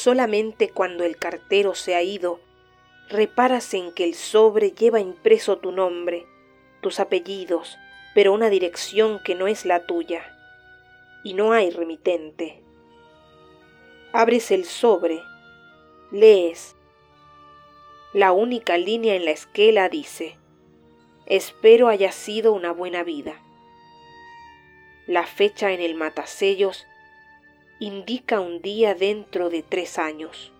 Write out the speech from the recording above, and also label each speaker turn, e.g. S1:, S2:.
S1: solamente cuando el cartero se ha ido, reparas en que el sobre lleva impreso tu nombre, tus apellidos, pero una dirección que no es la tuya, y no hay remitente. Abres el sobre, lees. La única línea en la esquela dice, espero haya sido una buena vida. La fecha en el matasellos indica un día dentro de tres años.